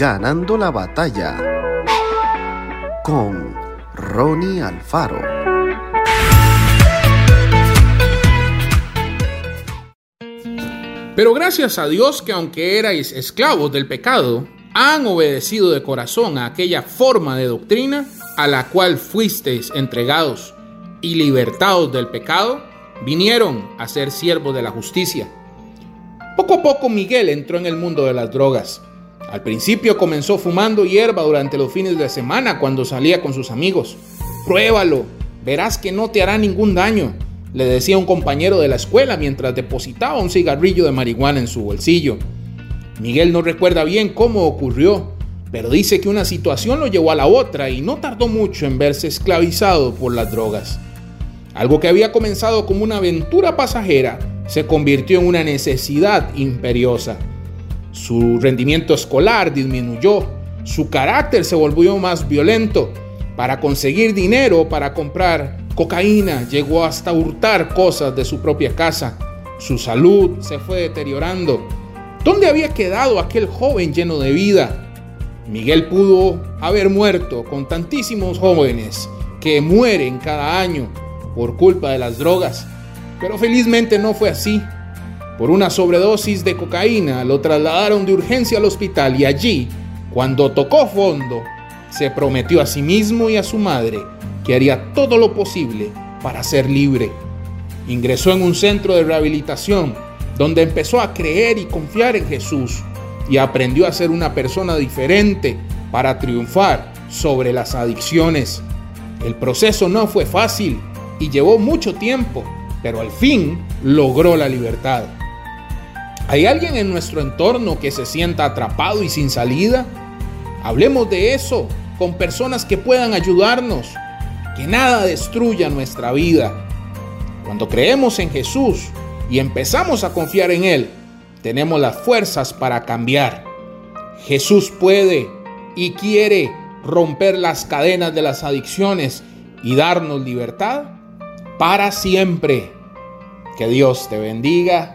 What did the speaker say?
Ganando la batalla con Ronnie Alfaro. Pero gracias a Dios que aunque erais esclavos del pecado, han obedecido de corazón a aquella forma de doctrina a la cual fuisteis entregados y libertados del pecado, vinieron a ser siervos de la justicia. Poco a poco Miguel entró en el mundo de las drogas. Al principio comenzó fumando hierba durante los fines de semana cuando salía con sus amigos. Pruébalo, verás que no te hará ningún daño, le decía un compañero de la escuela mientras depositaba un cigarrillo de marihuana en su bolsillo. Miguel no recuerda bien cómo ocurrió, pero dice que una situación lo llevó a la otra y no tardó mucho en verse esclavizado por las drogas. Algo que había comenzado como una aventura pasajera se convirtió en una necesidad imperiosa. Su rendimiento escolar disminuyó, su carácter se volvió más violento. Para conseguir dinero para comprar cocaína, llegó hasta hurtar cosas de su propia casa. Su salud se fue deteriorando ¿Dónde había quedado aquel joven lleno de vida? Miguel pudo haber muerto con tantísimos jóvenes que mueren cada año por culpa de las drogas, pero felizmente no fue así. Por una sobredosis de cocaína lo trasladaron de urgencia al hospital y allí, cuando tocó fondo, se prometió a sí mismo y a su madre que haría todo lo posible para ser libre. Ingresó en un centro de rehabilitación donde empezó a creer y confiar en Jesús y aprendió a ser una persona diferente para triunfar sobre las adicciones. El proceso no fue fácil y llevó mucho tiempo, pero al fin logró la libertad. ¿Hay alguien en nuestro entorno que se sienta atrapado y sin salida? Hablemos de eso con personas que puedan ayudarnos, que nada destruya nuestra vida. Cuando creemos en Jesús, y empezamos a confiar en Él, tenemos las fuerzas para cambiar. Jesús puede y quiere romper las cadenas de las adicciones y darnos libertad para siempre. Que Dios te bendiga